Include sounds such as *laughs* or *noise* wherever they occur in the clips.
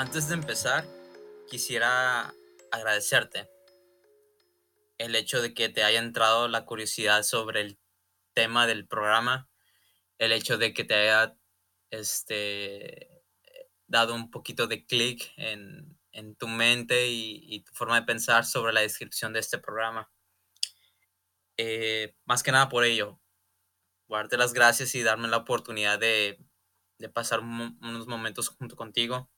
Antes de empezar, quisiera agradecerte el hecho de que te haya entrado la curiosidad sobre el tema del programa, el hecho de que te haya este, dado un poquito de clic en, tu mente y, tu forma de pensar sobre la descripción de este programa. Eh, más que nada por ello, darte las gracias y darme la oportunidad de, pasar unos momentos junto contigo.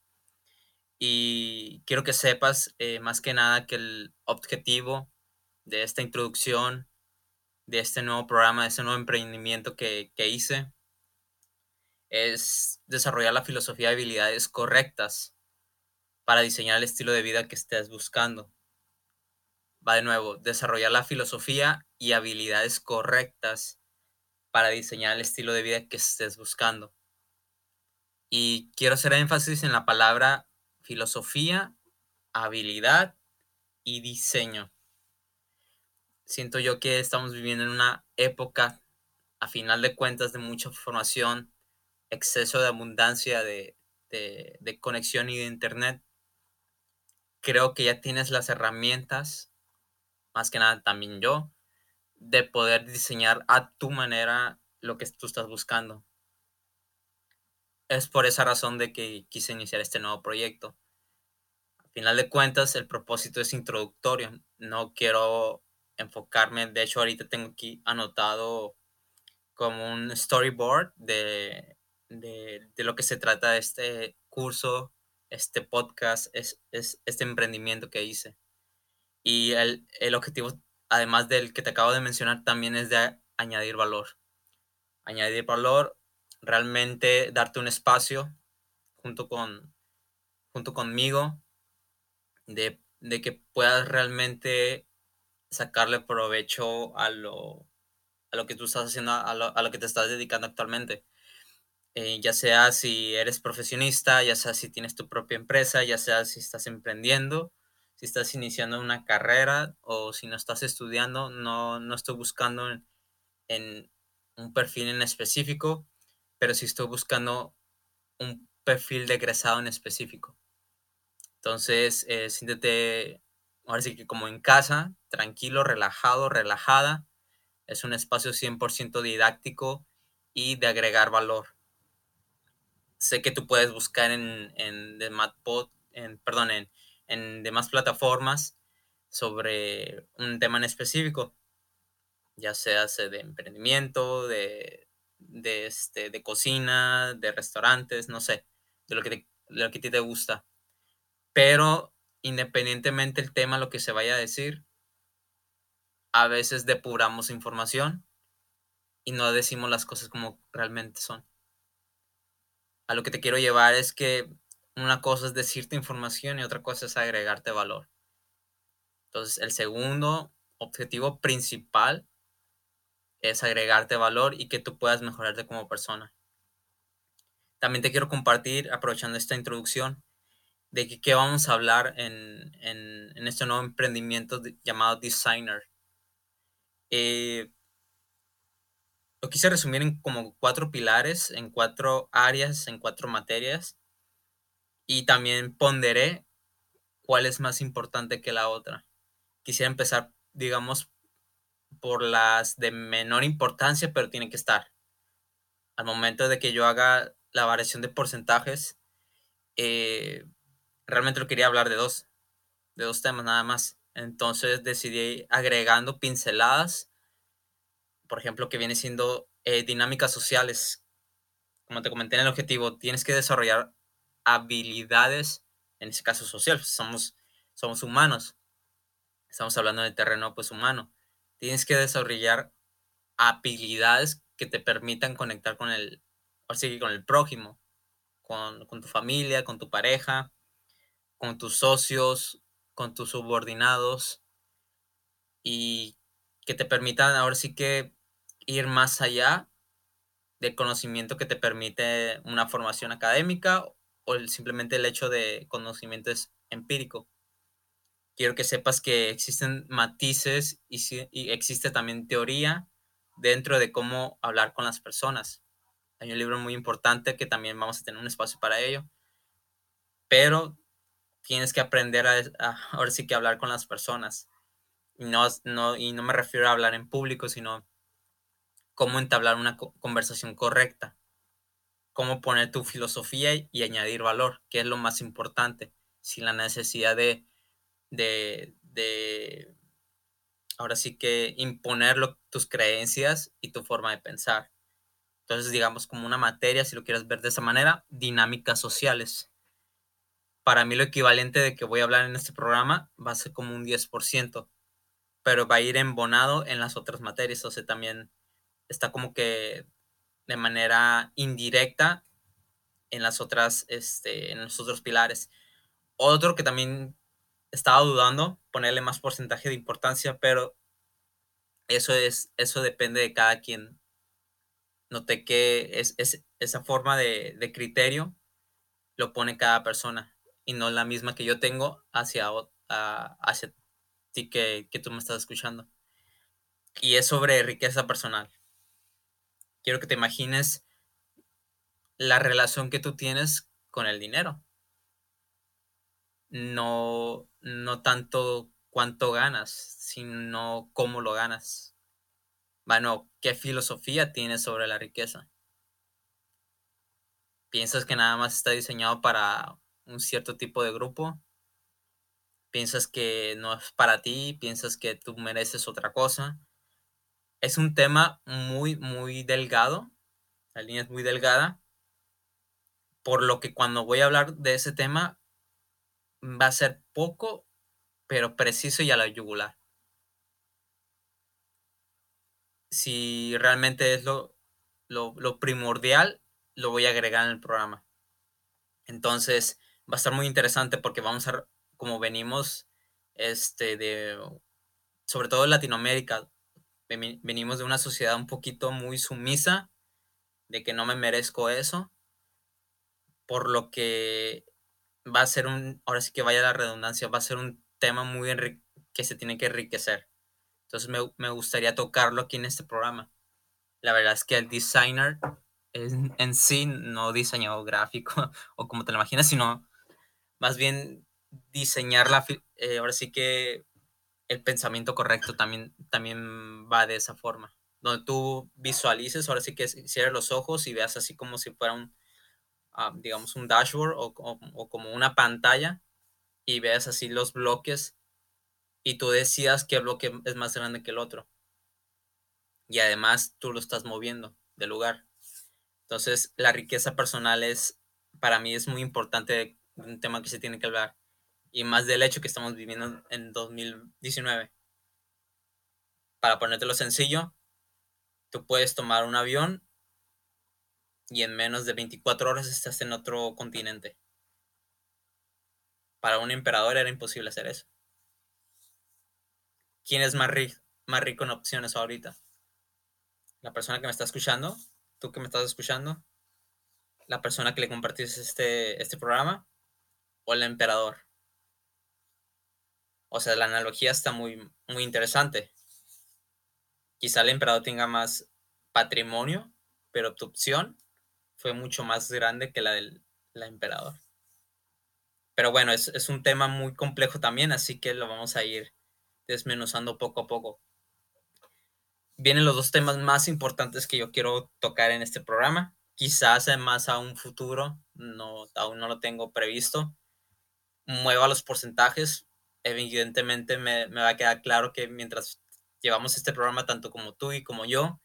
Y quiero que sepas eh, más que nada que el objetivo de esta introducción, de este nuevo programa, de este nuevo emprendimiento que, que hice, es desarrollar la filosofía de habilidades correctas para diseñar el estilo de vida que estés buscando. Va de nuevo, desarrollar la filosofía y habilidades correctas para diseñar el estilo de vida que estés buscando. Y quiero hacer énfasis en la palabra filosofía, habilidad y diseño. Siento yo que estamos viviendo en una época, a final de cuentas, de mucha información, exceso de abundancia de, de conexión y de internet. Creo que ya tienes las herramientas, más que nada también yo, de poder diseñar a tu manera lo que tú estás buscando. Es por esa razón de que quise iniciar este nuevo proyecto. Al final de cuentas, el propósito es introductorio. No quiero enfocarme, de hecho ahorita tengo aquí anotado como un storyboard de, de, lo que se trata de este curso, este podcast, es, es este emprendimiento que hice. Y el, el objetivo además del que te acabo de mencionar, también es de añadir valor. Añadir valor, realmente darte un espacio junto, con, junto conmigo de, que puedas realmente sacarle provecho a lo, a lo que tú estás haciendo, a lo, que te estás dedicando actualmente. Eh, ya sea si eres profesionista, ya sea si tienes tu propia empresa, ya sea si estás emprendiendo si estás iniciando una carrera o si no estás estudiando, no, no estoy buscando en, un perfil en específico, pero sí estoy buscando un perfil de egresado en específico. Entonces, eh, siéntete, ahora sí que como en casa, tranquilo, relajado, relajada. Es un espacio 100% didáctico y de agregar valor. Sé que tú puedes buscar en, en en, perdón, en, en demás plataformas sobre un tema en específico, ya sea de emprendimiento, de, de, este, de cocina, de restaurantes, no sé, de lo que, te, lo que a ti te gusta. Pero independientemente del tema, lo que se vaya a decir, a veces depuramos información y no decimos las cosas como realmente son. A lo que te quiero llevar es que una cosa es decirte información y otra cosa es agregarte valor. Entonces, el segundo objetivo principal es agregarte valor y que tú puedas mejorarte como persona. También te quiero compartir, aprovechando esta introducción, de que, qué vamos a hablar en, este nuevo emprendimiento llamado Designer. Eh, lo quise resumir en como cuatro pilares, en cuatro áreas, en cuatro materias y también ponderé cuál es más importante que la otra. Quisiera empezar, digamos, por las de menor importancia, pero tienen que estar. Al momento de que yo haga la variación de porcentajes, eh, realmente lo quería hablar de dos, de dos temas nada más. Entonces decidí agregando pinceladas, por ejemplo, que viene siendo eh, dinámicas sociales. Como te comenté en el objetivo, tienes que desarrollar habilidades, en este caso social, somos, somos humanos, estamos hablando de terreno pues humano, tienes que desarrollar habilidades que te permitan conectar con el, así con el prójimo, con, con tu familia, con tu pareja, con tus socios, con tus subordinados y que te permitan ahora sí que ir más allá del conocimiento que te permite una formación académica o simplemente el hecho de conocimiento es empírico. Quiero que sepas que existen matices y, y existe también teoría dentro de cómo hablar con las personas. Hay un libro muy importante que también vamos a tener un espacio para ello. pero tienes que aprender a, ahora sí que hablar con las personas. Y no, no, y no me refiero a hablar en público, sino cómo entablar una conversación correcta, cómo poner tu filosofía y, añadir valor, que es lo más importante, sin la necesidad de, de, de ahora sí que imponer tus creencias y tu forma de pensar. Entonces, digamos, como una materia, si lo quieres ver de esa manera, dinámicas sociales. Para mí lo equivalente de que voy a hablar en este programa va a ser como un 10%, pero va a ir embonado en las otras materias, o sea, también está como que de manera indirecta en las otras, este, en los otros pilares. Otro que también estaba dudando, ponerle más porcentaje de importancia, pero eso es, eso depende de cada quien. Noté que es, esa forma de, criterio lo pone cada persona y no la misma que yo tengo hacia, hacia ti que, que tú me estás escuchando. Y es sobre riqueza personal. Quiero que te imagines la relación que tú tienes con el dinero no, no tanto cuánto ganas, sino cómo lo ganas. Bueno, ¿qué filosofía tienes sobre la riqueza? ¿Piensas que nada más está diseñado para un cierto tipo de grupo? ¿Piensas que no es para ti? ¿Piensas que tú mereces otra cosa? Es un tema muy, muy delgado. La línea es muy delgada. Por lo que cuando voy a hablar de ese tema, va a ser poco, pero preciso y a la yugular. Si realmente es lo, lo, primordial, lo voy a agregar en el programa. Entonces, va a estar muy interesante porque vamos a, como venimos, este, de, sobre todo en Latinoamérica, venimos de una sociedad un poquito muy sumisa, de que no me merezco eso, por lo que va a ser un, ahora sí que vaya la redundancia, va a ser un tema muy que se tiene que enriquecer. Entonces me, gustaría tocarlo aquí en este programa. La verdad es que el designer en, en sí, no diseñado gráfico *laughs* o como te lo imaginas, sino más bien diseñar la, eh, ahora sí que el pensamiento correcto también, también va de esa forma. Donde tú visualices, ahora sí que cierres los ojos y veas así como si fuera un, digamos, un dashboard o, como una pantalla y veas así los bloques y tú decidas qué bloque es más grande que el otro. Y además tú lo estás moviendo de lugar. Entonces, la riqueza personal es, para mí es muy importante, un tema que se tiene que hablar. Y más del hecho que estamos viviendo en 2019. Para ponértelo sencillo, tú puedes tomar un avión y en menos de 24 horas estás en otro continente. Para un emperador era imposible hacer eso. ¿Quién es más, más rico en opciones ahorita? ¿La persona que me está escuchando? ¿Tú que me estás escuchando? ¿La persona que le compartiste este, este programa? ¿O el emperador? O sea, la analogía está muy, muy interesante. Quizá el emperador tenga más patrimonio, pero tu opción fue mucho más grande que la del emperador. Pero bueno, es, es, un tema muy complejo también, así que lo vamos a ir desmenuzando poco a poco. Vienen los dos temas más importantes que yo quiero tocar en este programa. Quizás más a un futuro, no, aún no lo tengo previsto. Mueva los porcentajes. Evidentemente me, me va a quedar claro que mientras llevamos este programa, tanto como tú y como yo,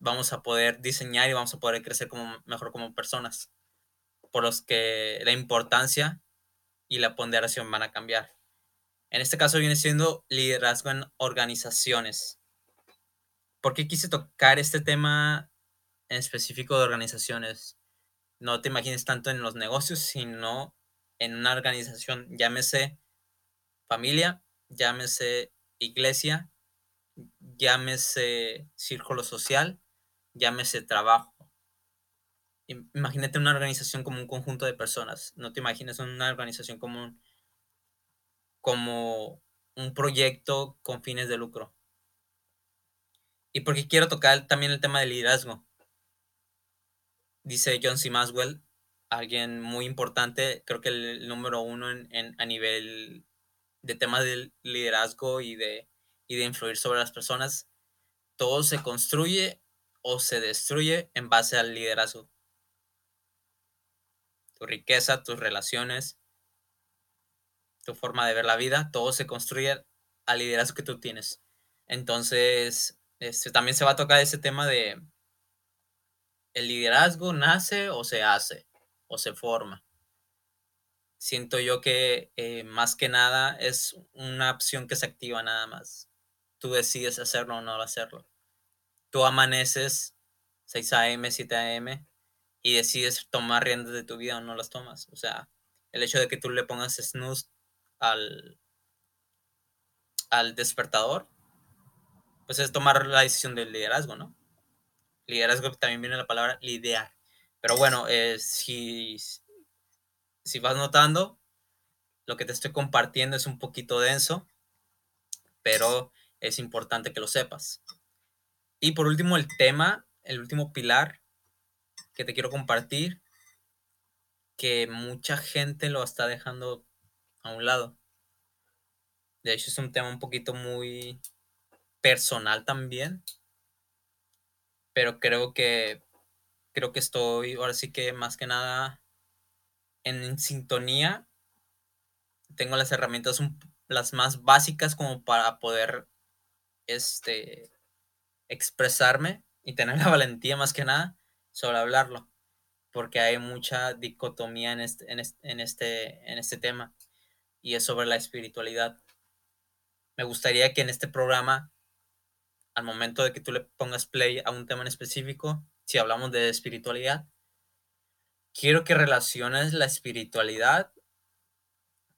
vamos a poder diseñar y vamos a poder crecer como, mejor como personas, por los que la importancia y la ponderación van a cambiar. En este caso viene siendo liderazgo en organizaciones. ¿Por qué quise tocar este tema en específico de organizaciones? No te imagines tanto en los negocios, sino en una organización, llámese familia, llámese iglesia, llámese círculo social, llámese trabajo. Imagínate una organización como un conjunto de personas. No te imagines una organización como un, como un proyecto con fines de lucro. Y porque quiero tocar también el tema del liderazgo. Dice John C. Maswell alguien muy importante, creo que el, número uno en, a nivel de temas de liderazgo y de, y de influir sobre las personas. Todo se construye o se destruye en base al liderazgo. Tu riqueza, tus relaciones, tu forma de ver la vida, todo se construye al liderazgo que tú tienes. Entonces, este, también se va a tocar ese tema de el liderazgo nace o se hace o se forma. Siento yo que eh, más que nada es una opción que se activa nada más. Tú decides hacerlo o no hacerlo. Tú amaneces 6 a.m., 7 a.m. y decides tomar riendas de tu vida o no las tomas. O sea, el hecho de que tú le pongas snooze al, al despertador, pues es tomar la decisión del liderazgo, ¿no? Liderazgo también viene la palabra lidear. Pero bueno, eh, si, si vas notando, lo que te estoy compartiendo es un poquito denso, pero es importante que lo sepas. Y por último, el tema, el último pilar que te quiero compartir, que mucha gente lo está dejando a un lado. De hecho, es un tema un poquito muy personal también. Pero creo que creo que estoy ahora sí que más que nada en sintonía. Tengo las herramientas las más básicas como para poder este expresarme y tener la *laughs* valentía más que nada sobre hablarlo, porque hay mucha dicotomía en este, en este, en este tema y es sobre la espiritualidad me gustaría que en este programa, al momento de que tú le pongas play a un tema en específico, si hablamos de espiritualidad, quiero que relaciones la espiritualidad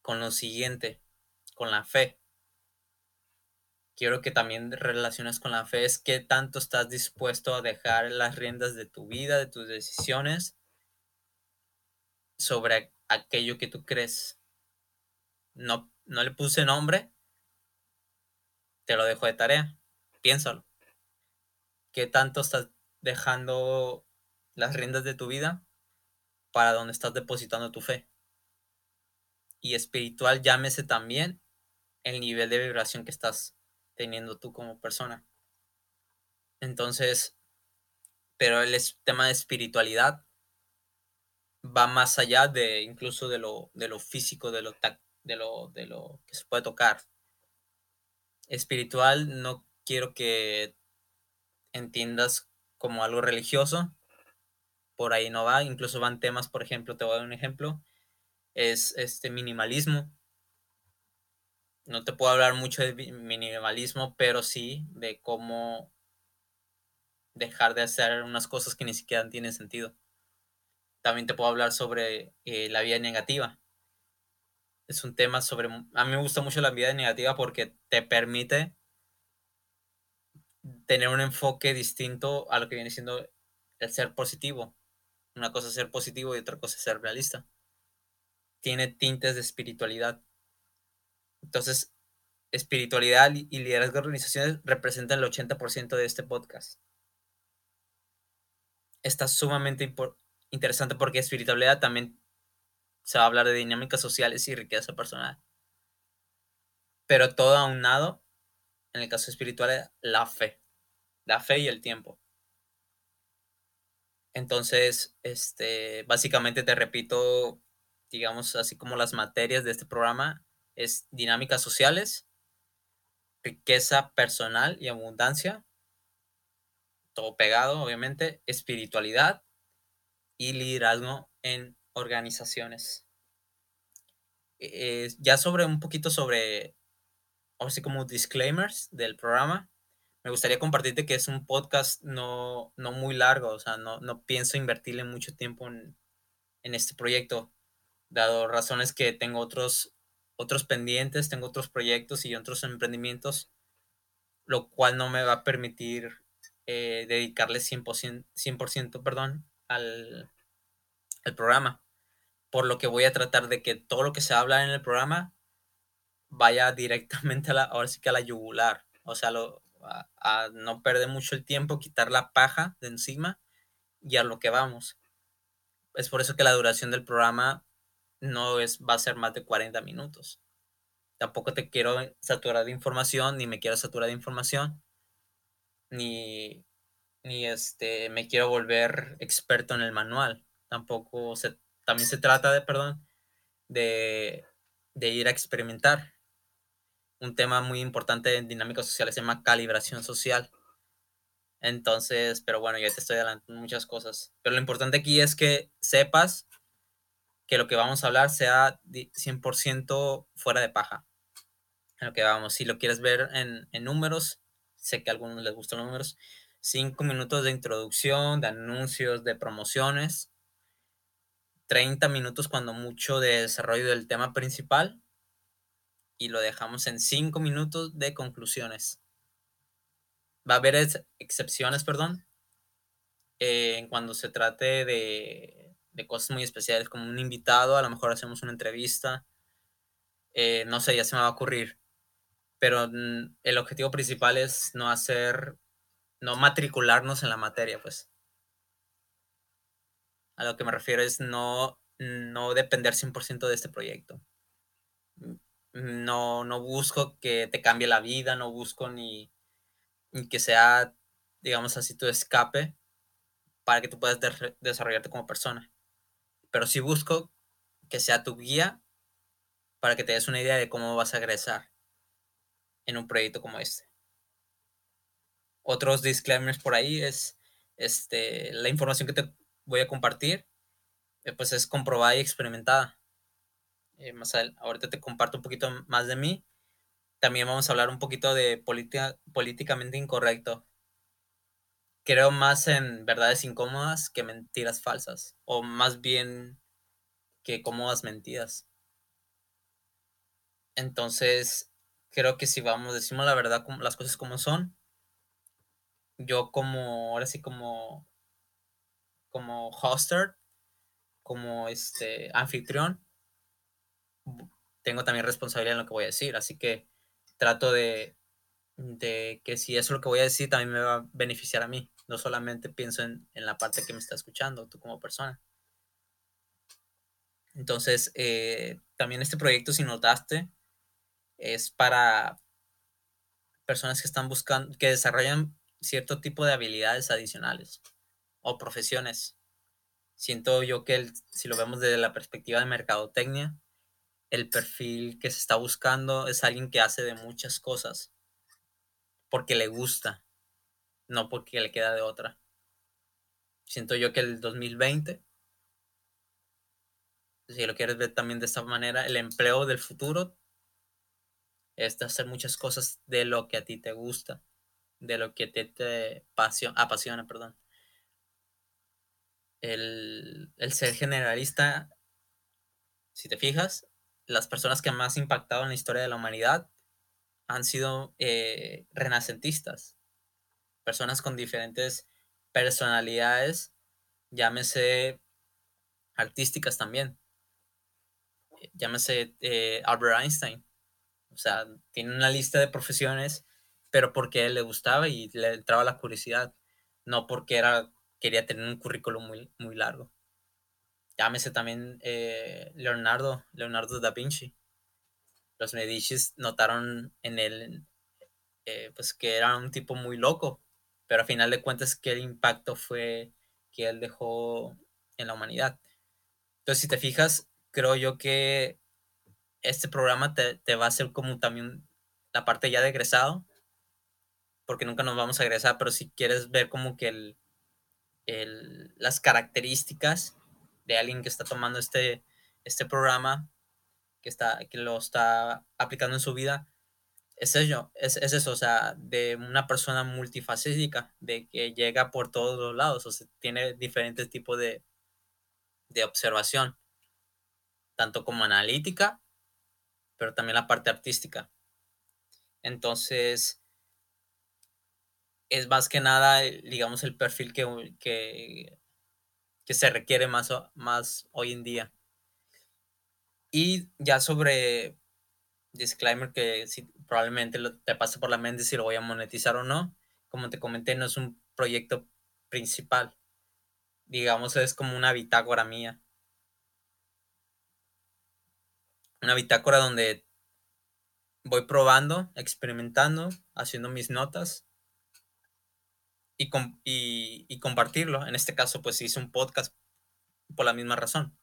con lo siguiente, con la fe. Quiero que también relaciones con la fe es que tanto estás dispuesto a dejar las riendas de tu vida, de tus decisiones, sobre aquello que tú crees. No, no le puse nombre, te lo dejo de tarea. Piénsalo. ¿Qué tanto estás dejando las riendas de tu vida para donde estás depositando tu fe? Y espiritual, llámese también el nivel de vibración que estás teniendo tú como persona. Entonces, pero el tema de espiritualidad va más allá de incluso de lo, de lo físico, de lo, de, lo, de lo que se puede tocar espiritual no quiero que entiendas como algo religioso. Por ahí no va. Incluso van temas, por ejemplo, te voy a dar un ejemplo. Es este minimalismo. No te puedo hablar mucho de minimalismo, pero sí de cómo dejar de hacer unas cosas que ni siquiera tienen sentido. También te puedo hablar sobre eh, la vida negativa es un tema sobre... A mí me gusta mucho la vida negativa porque te permite tener un enfoque distinto a lo que viene siendo el ser positivo. Una cosa es ser positivo y otra cosa es ser realista. Tiene tintes de espiritualidad. Entonces, espiritualidad y liderazgo de organizaciones representan el 80% de este podcast. Está sumamente interesante porque espiritualidad también se va a hablar de dinámicas sociales y riqueza personal. Pero todo aunado, en el caso espiritual, la fe. La fe y el tiempo. Entonces, este, básicamente te repito, digamos, así como las materias de este programa, es dinámicas sociales, riqueza personal y abundancia, todo pegado, obviamente, espiritualidad y liderazgo en organizaciones. Eh, ya sobre un poquito sobre, así como disclaimers del programa, me gustaría compartirte que es un podcast no, no muy largo, o sea, no, no pienso invertirle mucho tiempo en, en, este proyecto, dado razones que tengo otros, otros pendientes, tengo otros proyectos y otros emprendimientos, lo cual no me va a permitir eh, dedicarle 100%, 100% perdón, al, al programa por lo que voy a tratar de que todo lo que se habla en el programa vaya directamente a la, ahora sí que a la yugular, o sea, a, no perder mucho el tiempo, quitar la paja de encima y a lo que vamos. es por eso que la duración del programa no es, va a ser más de 40 minutos. Tampoco te quiero saturar de información, ni me quiero saturar de información, ni, ni este, me quiero volver experto en el manual. Tampoco se, también se trata de, perdón, de, de ir a experimentar. Un tema muy importante en dinámica social se llama calibración social. Entonces, pero bueno, ya te estoy adelantando muchas cosas. Pero lo importante aquí es que sepas que lo que vamos a hablar sea 100% fuera de paja. En lo que vamos, si lo quieres ver en, en números, sé que a algunos les gustan los números, cinco minutos de introducción, de anuncios, de promociones, 30 minutos cuando mucho de desarrollo del tema principal y lo dejamos en 5 minutos de conclusiones. Va a haber excepciones, perdón, eh, cuando se trate de, de, cosas muy especiales, como un invitado, a lo mejor hacemos una entrevista, eh, no sé, ya se me va a ocurrir, pero mm, el objetivo principal es no hacer, no matricularnos en la materia, pues. A lo que me refiero es no, no depender 100% de este proyecto. No, no busco que te cambie la vida, no busco ni, que sea, digamos así, tu escape para que tú puedas desarrollarte como persona. Pero sí busco que sea tu guía para que te des una idea de cómo vas a egresar en un proyecto como este. Otros disclaimers por ahí es este, la información que te voy a compartir, eh, pues es comprobada y experimentada. Eh, más ahorita te comparto un poquito más de mí. También vamos a hablar un poquito de política, políticamente incorrecto. Creo más en verdades incómodas que mentiras falsas, o más bien que cómodas mentiras. Entonces, creo que si vamos, decimos la verdad, las cosas como son, yo como, ahora sí como como hoster, como este anfitrión, tengo también responsabilidad en lo que voy a decir, así que trato de, de que si eso es lo que voy a decir también me va a beneficiar a mí, no solamente pienso en, en la parte que me está escuchando, tú como persona. Entonces, eh, también este proyecto, si notaste, es para personas que están buscando, que desarrollan cierto tipo de habilidades adicionales o profesiones. Siento yo que si lo vemos desde la perspectiva de mercadotecnia, el perfil que se está buscando es alguien que hace de muchas cosas porque le gusta, no porque le queda de otra. Siento yo que el 2020, si lo quieres ver también de esta manera, el empleo del futuro es hacer muchas cosas de lo que a ti te gusta, de lo que te, te apasiona, perdón el, ser generalista, si te fijas, las personas que más impactado en la historia de la humanidad han sido eh, renacentistas, personas con diferentes personalidades, llámese artísticas también, llámese eh, Albert Einstein, o sea, tiene una lista de profesiones, pero porque él le gustaba y le entraba la curiosidad, no porque era quería tener un currículum muy, muy largo. Llámese también eh, Leonardo, Leonardo da Vinci. Los Medicis notaron en él eh, pues que era un tipo muy loco, pero a final de cuentas que el impacto fue que él dejó en la humanidad. Entonces, si te fijas, creo yo que este programa te, te va a hacer como también la parte ya de egresado, porque nunca nos vamos a egresar, pero si quieres ver como que el, las características de alguien que está tomando este, este programa, que, está, que lo está aplicando en su vida, es eso, es, eso, o sea, de una persona multifacética, de que llega por todos los lados, o sea, tiene diferentes tipos de, de observación, tanto como analítica, pero también la parte artística. Entonces, es más que nada, digamos, el perfil que, que, se requiere más, más hoy en día. Y ya sobre disclaimer que si, probablemente te pase por la mente si lo voy a monetizar o no. Como te comenté, no es un proyecto principal. digamos, es como una bitácora mía. Una bitácora donde voy probando, experimentando, haciendo mis notas y, y, compartirlo. En este caso, pues hice un podcast por la misma razón.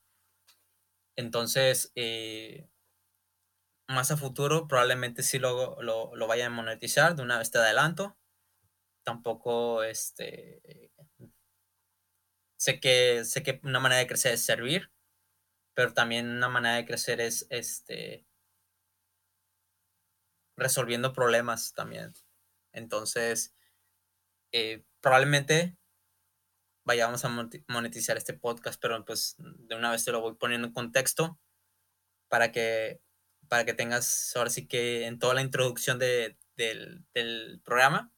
Entonces, eh, más a futuro probablemente sí lo, lo, lo, vaya a monetizar, de una vez te adelanto. Tampoco, este, sé que, sé que una manera de crecer es servir, pero también una manera de crecer es, este, resolviendo problemas también. Entonces, eh, probablemente vayamos a monetizar este podcast, pero pues de una vez te lo voy poniendo en contexto para que, para que tengas, ahora sí que en toda la introducción de, del, del programa,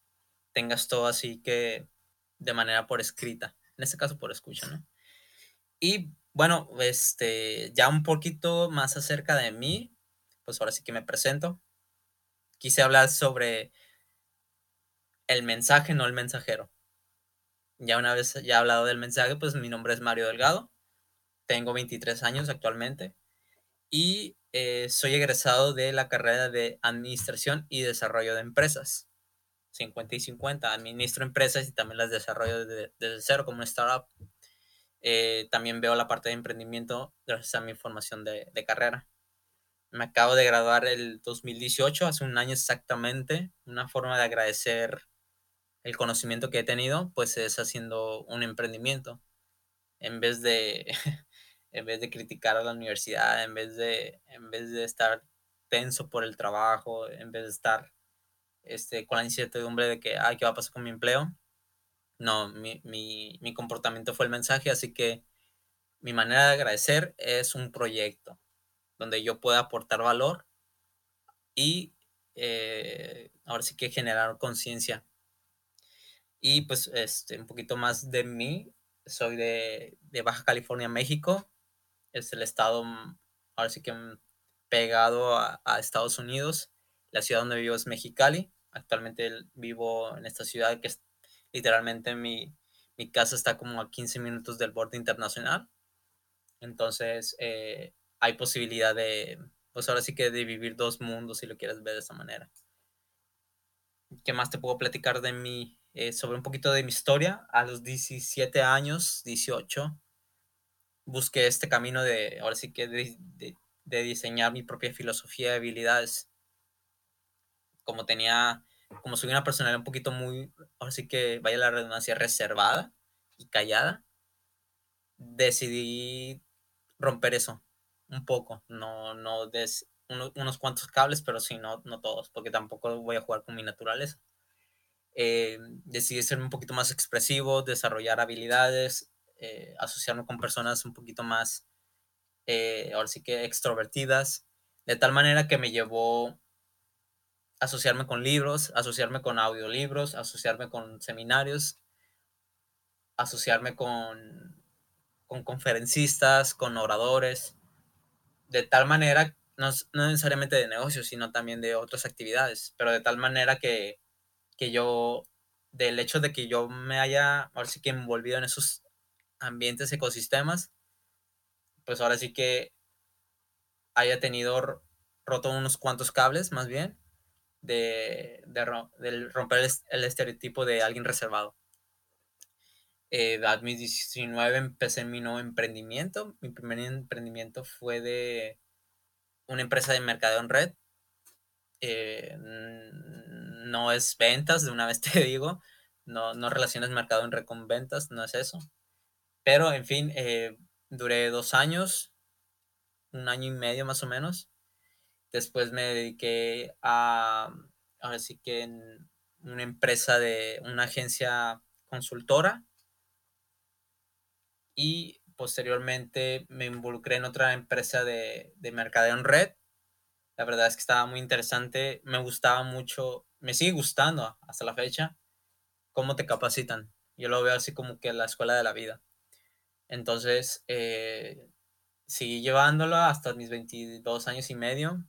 tengas todo así que de manera por escrita, en este caso por escucha, ¿no? Y bueno, este, ya un poquito más acerca de mí, pues ahora sí que me presento quise hablar sobre el mensaje, no el mensajero. Ya una vez ya he hablado del mensaje, pues mi nombre es Mario Delgado, tengo 23 años actualmente y eh, soy egresado de la carrera de Administración y Desarrollo de Empresas. 50 y 50, administro empresas y también las desarrollo desde, cero como una startup. Eh, también veo la parte de emprendimiento gracias a mi formación de carrera me acabo de graduar el 2018, hace un año exactamente. Una forma de agradecer el conocimiento que he tenido, pues es haciendo un emprendimiento. En vez de, *laughs* en vez de criticar a la universidad, en vez de, en vez de estar tenso por el trabajo, en vez de estar este, con la incertidumbre de que, ay, ¿qué va a pasar con mi empleo? No, mi, mi, mi comportamiento fue el mensaje, así que mi manera de agradecer es un proyecto donde yo pueda aportar valor y eh, ahora sí que generar conciencia. Y pues este, un poquito más de mí, soy de, Baja California, México, es el estado mm, ahora sí que mm, pegado a, Estados Unidos. La ciudad donde vivo es Mexicali. Actualmente vivo en esta ciudad que es literalmente mi, mi casa está como a 15 minutos del borde internacional. Entonces, eh, hay posibilidad de, pues ahora sí que de vivir dos mundos si lo quieres ver de esa manera. ¿Qué más te puedo platicar de mí? Eh, sobre un poquito de mi historia. A los 17 años, 18, busqué este camino de, ahora sí que de, diseñar mi propia filosofía de habilidades. Como tenía, como soy una personalidad un poquito muy, ahora sí que vaya la redundancia, reservada y callada, decidí romper eso un poco, no, no des unos cuantos cables, pero sí, no, no todos, porque tampoco voy a jugar con mi naturaleza. Eh, decidí ser un poquito más expresivo, desarrollar habilidades, eh, asociarme con personas un poquito más, eh, ahora sí que extrovertidas, de tal manera que me llevó asociarme con libros, asociarme con audiolibros, asociarme con seminarios, asociarme con, con conferencistas, con oradores, de tal manera, no, necesariamente de negocios, sino también de otras actividades, pero de tal manera que, que yo, del hecho de que yo me haya, ahora sí que envolvido en esos ambientes, ecosistemas, pues ahora sí que haya tenido roto unos cuantos cables, más bien, de, de, romper el, estereotipo de alguien reservado. Eh, a mis 19 empecé mi nuevo emprendimiento. Mi primer emprendimiento fue de una empresa de mercadeo en red. Eh, no es ventas, de una vez te *laughs* digo. No, no relaciones mercado en con ventas, no es eso. Pero, en fin, eh, duré dos años, un año y medio más o menos. Después me dediqué a, ahora que una empresa de una agencia consultora y posteriormente me involucré en otra empresa de, de mercadeo en red. La verdad es que estaba muy interesante, me gustaba mucho, me sigue gustando hasta la fecha cómo te capacitan. Yo lo veo así como que la escuela de la vida. Entonces, eh, seguí llevándolo hasta mis 22 años y medio.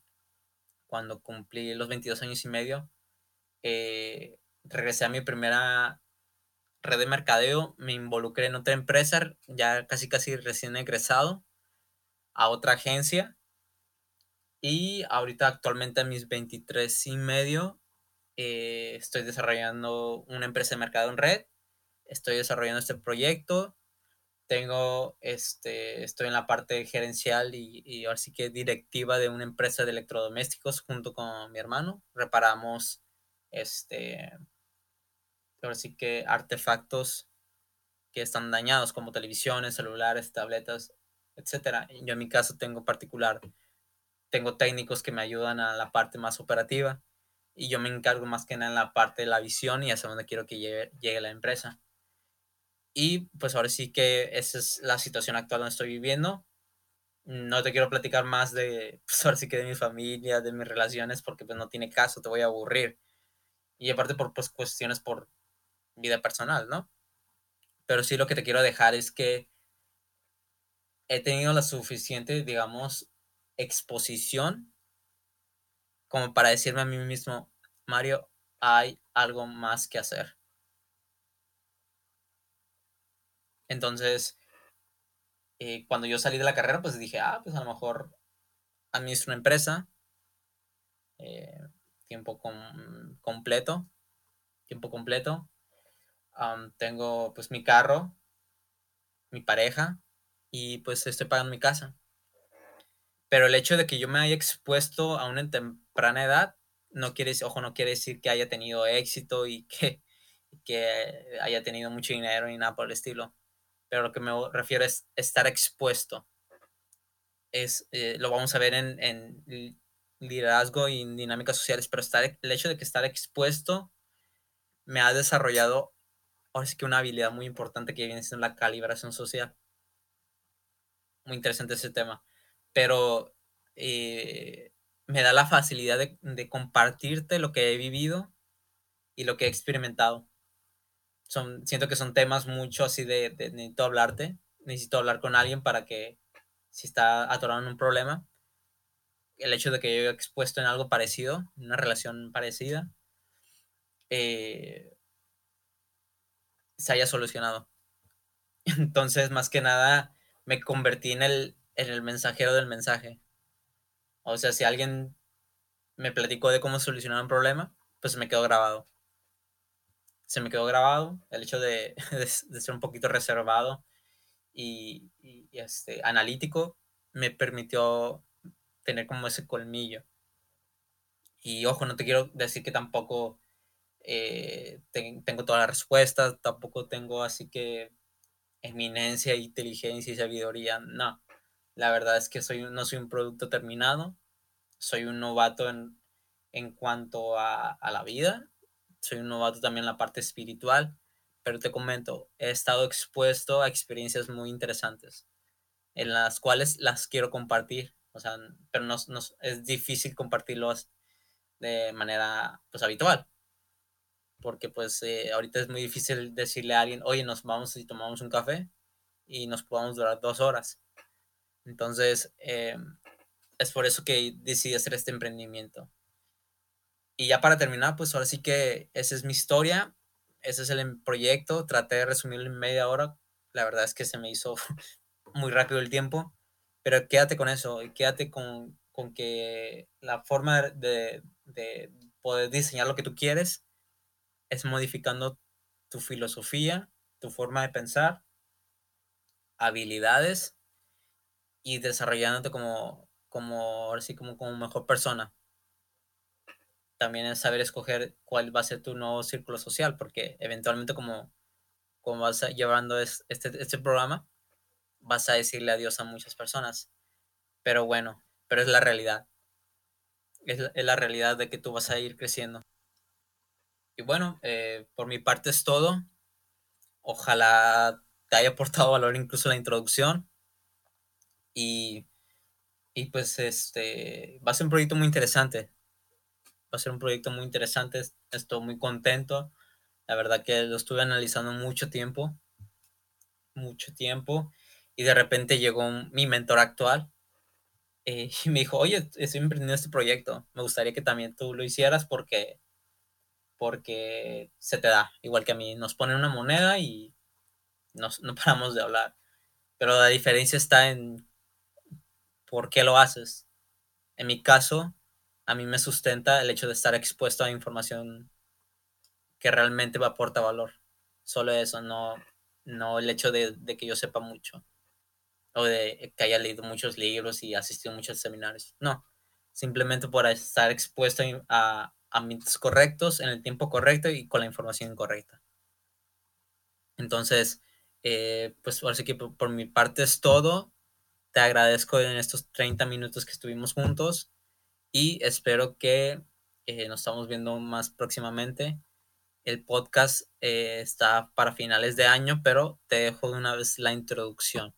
Cuando cumplí los 22 años y medio, eh, regresé a mi primera red de mercadeo, me involucré en otra empresa, ya casi casi recién egresado, a otra agencia. Y ahorita actualmente a mis 23 y medio eh, estoy desarrollando una empresa de mercado en red. Estoy desarrollando este proyecto. Tengo, este, estoy en la parte gerencial y, y ahora sí que directiva de una empresa de electrodomésticos junto con mi hermano. Reparamos, este, ahora sí que artefactos que están dañados como televisiones, celulares, tabletas, etcétera. Yo en mi caso tengo particular, tengo técnicos que me ayudan a la parte más operativa y yo me encargo más que nada en la parte de la visión y hacia dónde quiero que llegue, llegue la empresa. Y pues ahora sí que esa es la situación actual donde estoy viviendo. No te quiero platicar más de, pues ahora sí que de mi familia, de mis relaciones, porque pues no tiene caso, te voy a aburrir. Y aparte por pues cuestiones por vida personal, ¿no? Pero sí lo que te quiero dejar es que he tenido la suficiente, digamos, exposición como para decirme a mí mismo, Mario, hay algo más que hacer. Entonces, eh, cuando yo salí de la carrera, pues dije, ah, pues a lo mejor administro una empresa, eh, tiempo com completo, tiempo completo. Tengo pues mi carro, mi pareja y pues estoy pagando mi casa. Pero el hecho de que yo me haya expuesto a una temprana edad no quiere ojo, no quiere decir que haya tenido éxito y que, *laughs* que haya tenido mucho dinero ni nada por el estilo pero lo que me refiero es estar expuesto. Es, eh, lo vamos a ver en, en, liderazgo y en dinámicas sociales, pero estar, el hecho de que estar expuesto me ha desarrollado, ahora sí que una habilidad muy importante que viene siendo la calibración social. Muy interesante ese tema. Pero eh, me da la facilidad de, compartirte lo que he vivido y lo que he experimentado son, siento que son temas mucho así de, necesito hablarte, necesito hablar con alguien para que si está atorado en un problema, el hecho de que yo haya expuesto en algo parecido, en una relación parecida, eh, se haya solucionado. *laughs* Entonces, más que nada, me convertí en el mensajero del mensaje. O sea, si alguien me platicó de cómo solucionar un problema, pues me quedó grabado se me quedó grabado el hecho de, *laughs* de, de ser un poquito reservado y, y, este, analítico me permitió tener como ese colmillo. Y ojo, no te quiero decir que tampoco eh, te, tengo todas las respuestas, tampoco tengo así que eminencia, inteligencia y sabiduría, no. La verdad es que soy, no soy un producto terminado, soy un novato en, en cuanto a, a la vida soy un novato también en la parte espiritual, pero te comento, he estado expuesto a experiencias muy interesantes, en las cuales las quiero compartir, o sea, pero no, es difícil compartirlos de manera pues habitual, porque pues eh, ahorita es muy difícil decirle a alguien, oye, nos vamos y tomamos un café y nos podamos durar dos horas. Entonces, eh, es por eso que decidí hacer este emprendimiento. Y ya para terminar, pues ahora sí que esa es mi historia, ese es el em, proyecto, traté de resumirlo en media hora, la verdad es que se me hizo *laughs* muy rápido el tiempo, pero quédate con eso y quédate con, con que la forma de, de poder diseñar lo que tú quieres es modificando tu filosofía, tu forma de pensar, habilidades y desarrollándote como, como, ahora sí, como, como mejor persona también es saber escoger cuál va a ser tu nuevo círculo social, porque eventualmente como, como vas llevando este, este programa, vas a decirle adiós a muchas personas. Pero bueno, pero es la realidad. Es la, es la realidad de que tú vas a ir creciendo. Y bueno, eh, por mi parte es todo. Ojalá te haya aportado valor incluso la introducción. Y, y pues este va a ser un proyecto muy interesante va a ser un proyecto muy interesante, estoy muy contento. La verdad que lo estuve analizando mucho tiempo, mucho tiempo, y de repente llegó un, mi mentor actual eh, *laughs* y me dijo, oye, estoy emprendiendo este proyecto, me gustaría que también tú lo hicieras porque porque se te da, igual que a mí. Nos ponen una moneda y nos, no paramos de hablar. Pero la diferencia está en por qué lo haces. En mi caso, a mí me sustenta el hecho de estar expuesto a información que realmente me aporta valor. Solo eso, no, no el hecho de, de que yo sepa mucho o de que haya leído muchos libros y asistido a muchos seminarios. No, simplemente por estar expuesto a ambientes correctos, en el tiempo correcto y con la información correcta. Entonces, eh, pues ahora sí que por, mi parte es todo. Te agradezco en estos 30 minutos que estuvimos juntos y espero que eh, nos estamos viendo más próximamente. El podcast eh, está para finales de año, pero te dejo de una vez la introducción.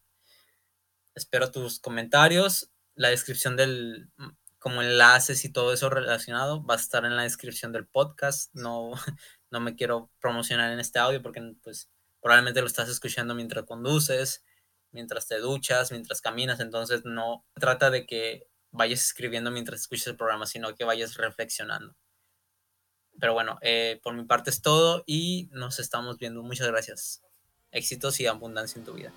Espero tus comentarios, la descripción del, como enlaces y todo eso relacionado va a estar en la descripción del podcast. No, *laughs* no me quiero promocionar en este audio porque pues probablemente lo estás escuchando mientras conduces, mientras te duchas, mientras caminas. Entonces no trata de que vayas escribiendo mientras escuches el programa, sino que vayas reflexionando. Pero bueno, eh, por mi parte es todo y nos estamos viendo. Muchas gracias. Éxitos y abundancia en tu vida.